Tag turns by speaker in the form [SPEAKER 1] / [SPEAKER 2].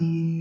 [SPEAKER 1] you.